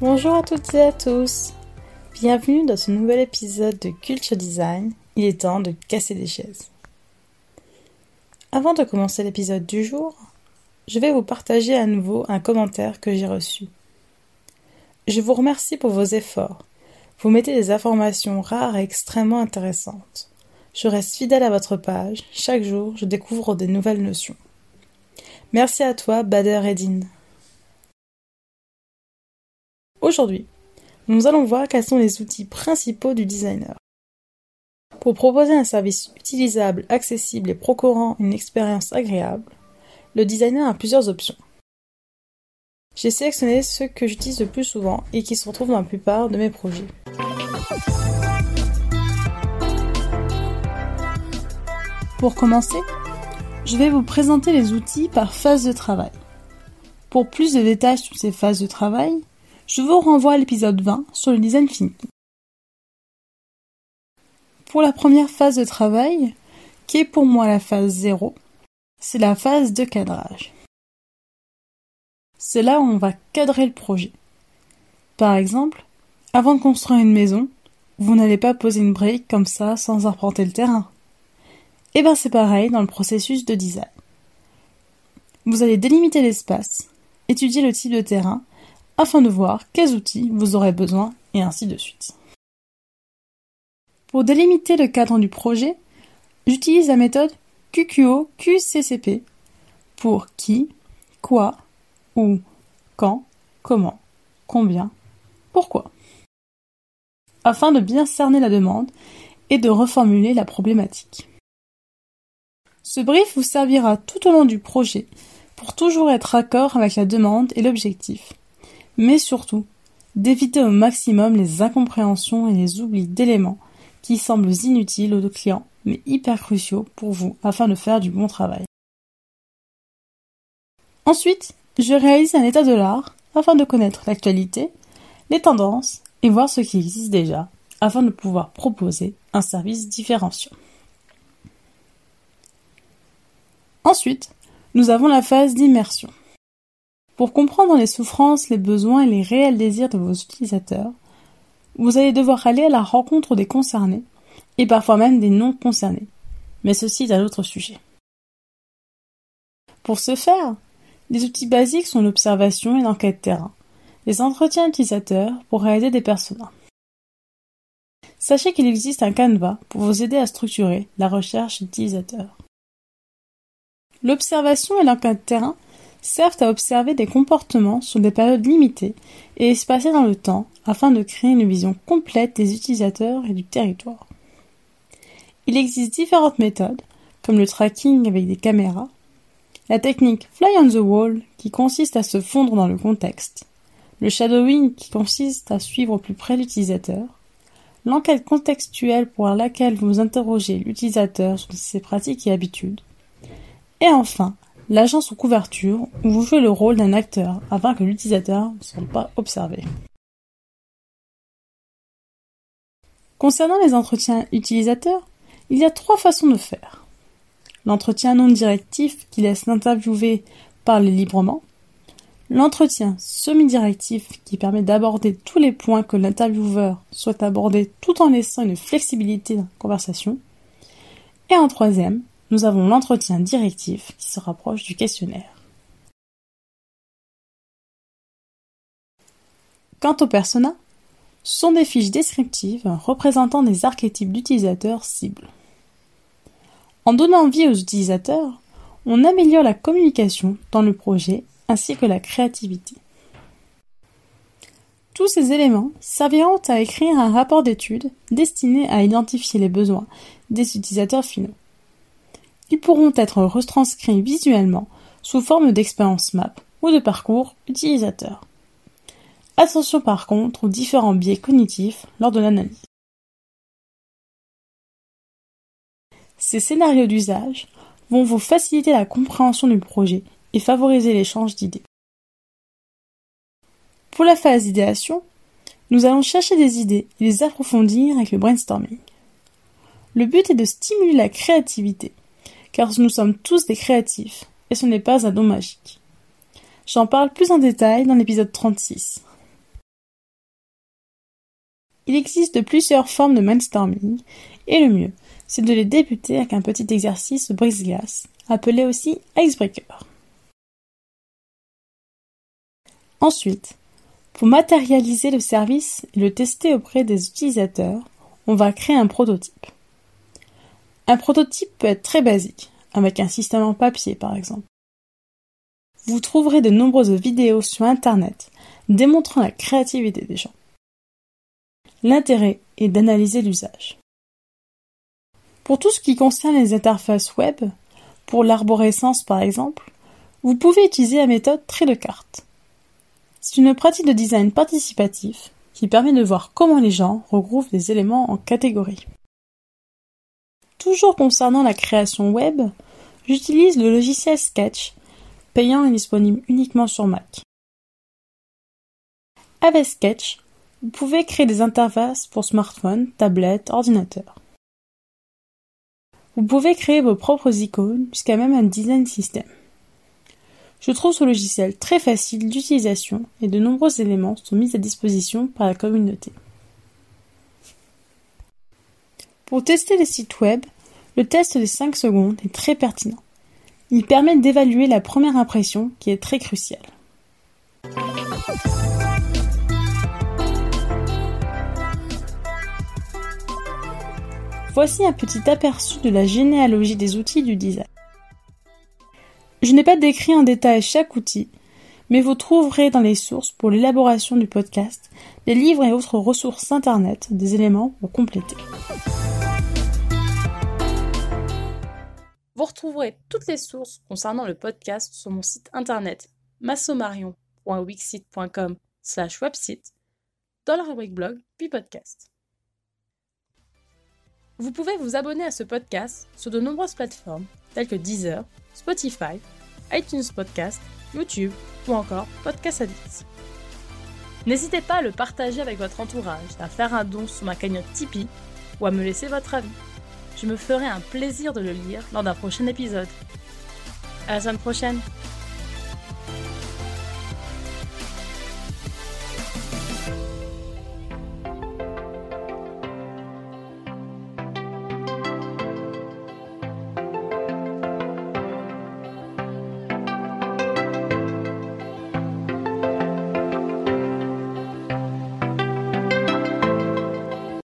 Bonjour à toutes et à tous. Bienvenue dans ce nouvel épisode de Culture Design. Il est temps de casser des chaises. Avant de commencer l'épisode du jour, je vais vous partager à nouveau un commentaire que j'ai reçu. Je vous remercie pour vos efforts. Vous mettez des informations rares et extrêmement intéressantes. Je reste fidèle à votre page. Chaque jour, je découvre des nouvelles notions. Merci à toi, Bader Edin. Aujourd'hui, nous allons voir quels sont les outils principaux du designer. Pour proposer un service utilisable, accessible et procurant une expérience agréable, le designer a plusieurs options. J'ai sélectionné ceux que j'utilise le plus souvent et qui se retrouvent dans la plupart de mes projets. Pour commencer, je vais vous présenter les outils par phase de travail. Pour plus de détails sur ces phases de travail, je vous renvoie à l'épisode 20 sur le design thinking. Pour la première phase de travail, qui est pour moi la phase 0, c'est la phase de cadrage. C'est là où on va cadrer le projet. Par exemple, avant de construire une maison, vous n'allez pas poser une brique comme ça sans arpenter le terrain. Et eh bien c'est pareil dans le processus de design. Vous allez délimiter l'espace, étudier le type de terrain afin de voir quels outils vous aurez besoin et ainsi de suite. Pour délimiter le cadre du projet, j'utilise la méthode QQO QCCP pour qui, quoi, où, quand, comment, combien, pourquoi. Afin de bien cerner la demande et de reformuler la problématique. Ce brief vous servira tout au long du projet pour toujours être accord avec la demande et l'objectif mais surtout d'éviter au maximum les incompréhensions et les oublis d'éléments qui semblent inutiles aux clients mais hyper cruciaux pour vous afin de faire du bon travail. Ensuite, je réalise un état de l'art afin de connaître l'actualité, les tendances et voir ce qui existe déjà afin de pouvoir proposer un service différenciant. Ensuite, nous avons la phase d'immersion. Pour comprendre les souffrances, les besoins et les réels désirs de vos utilisateurs, vous allez devoir aller à la rencontre des concernés, et parfois même des non concernés. Mais ceci est un autre sujet. Pour ce faire, les outils basiques sont l'observation et l'enquête terrain, les entretiens utilisateurs pour réaliser des personas. Sachez qu'il existe un canevas pour vous aider à structurer la recherche utilisateur. L'observation et l'enquête terrain servent à observer des comportements sur des périodes limitées et espacées dans le temps afin de créer une vision complète des utilisateurs et du territoire. Il existe différentes méthodes, comme le tracking avec des caméras, la technique Fly on the Wall qui consiste à se fondre dans le contexte, le shadowing qui consiste à suivre au plus près l'utilisateur, l'enquête contextuelle pour laquelle vous interrogez l'utilisateur sur ses pratiques et habitudes, et enfin l'agent sous couverture où vous jouez le rôle d'un acteur afin que l'utilisateur ne soit pas observé. Concernant les entretiens utilisateurs, il y a trois façons de faire. L'entretien non directif qui laisse l'interviewé parler librement. L'entretien semi-directif qui permet d'aborder tous les points que l'intervieweur souhaite aborder tout en laissant une flexibilité dans la conversation. Et en troisième, nous avons l'entretien directif qui se rapproche du questionnaire. Quant aux personas, ce sont des fiches descriptives représentant des archétypes d'utilisateurs cibles. En donnant vie aux utilisateurs, on améliore la communication dans le projet ainsi que la créativité. Tous ces éléments serviront à écrire un rapport d'étude destiné à identifier les besoins des utilisateurs finaux. Ils pourront être retranscrits visuellement sous forme d'expérience map ou de parcours utilisateur. Attention par contre aux différents biais cognitifs lors de l'analyse. Ces scénarios d'usage vont vous faciliter la compréhension du projet et favoriser l'échange d'idées. Pour la phase d'idéation, nous allons chercher des idées et les approfondir avec le brainstorming. Le but est de stimuler la créativité car nous sommes tous des créatifs, et ce n'est pas un don magique. J'en parle plus en détail dans l'épisode 36. Il existe plusieurs formes de brainstorming, et le mieux, c'est de les débuter avec un petit exercice brise-glace, appelé aussi icebreaker. Ensuite, pour matérialiser le service et le tester auprès des utilisateurs, on va créer un prototype. Un prototype peut être très basique, avec un système en papier par exemple. Vous trouverez de nombreuses vidéos sur Internet démontrant la créativité des gens. L'intérêt est d'analyser l'usage. Pour tout ce qui concerne les interfaces web, pour l'arborescence par exemple, vous pouvez utiliser la méthode trait de carte. C'est une pratique de design participatif qui permet de voir comment les gens regroupent des éléments en catégories. Toujours concernant la création web, j'utilise le logiciel Sketch, payant et disponible uniquement sur Mac. Avec Sketch, vous pouvez créer des interfaces pour smartphone, tablette, ordinateur. Vous pouvez créer vos propres icônes jusqu'à même un design system. Je trouve ce logiciel très facile d'utilisation et de nombreux éléments sont mis à disposition par la communauté. Pour tester les sites web, le test des 5 secondes est très pertinent. Il permet d'évaluer la première impression qui est très cruciale. Voici un petit aperçu de la généalogie des outils du design. Je n'ai pas décrit en détail chaque outil, mais vous trouverez dans les sources pour l'élaboration du podcast des livres et autres ressources internet, des éléments pour compléter. Vous retrouverez toutes les sources concernant le podcast sur mon site internet massomarion.wixit.com slash website dans la rubrique blog puis podcast. Vous pouvez vous abonner à ce podcast sur de nombreuses plateformes telles que Deezer, Spotify, iTunes Podcast, YouTube ou encore Podcast Addict. N'hésitez pas à le partager avec votre entourage, à faire un don sur ma cagnotte Tipeee ou à me laisser votre avis. Je me ferai un plaisir de le lire lors d'un prochain épisode. À la semaine prochaine!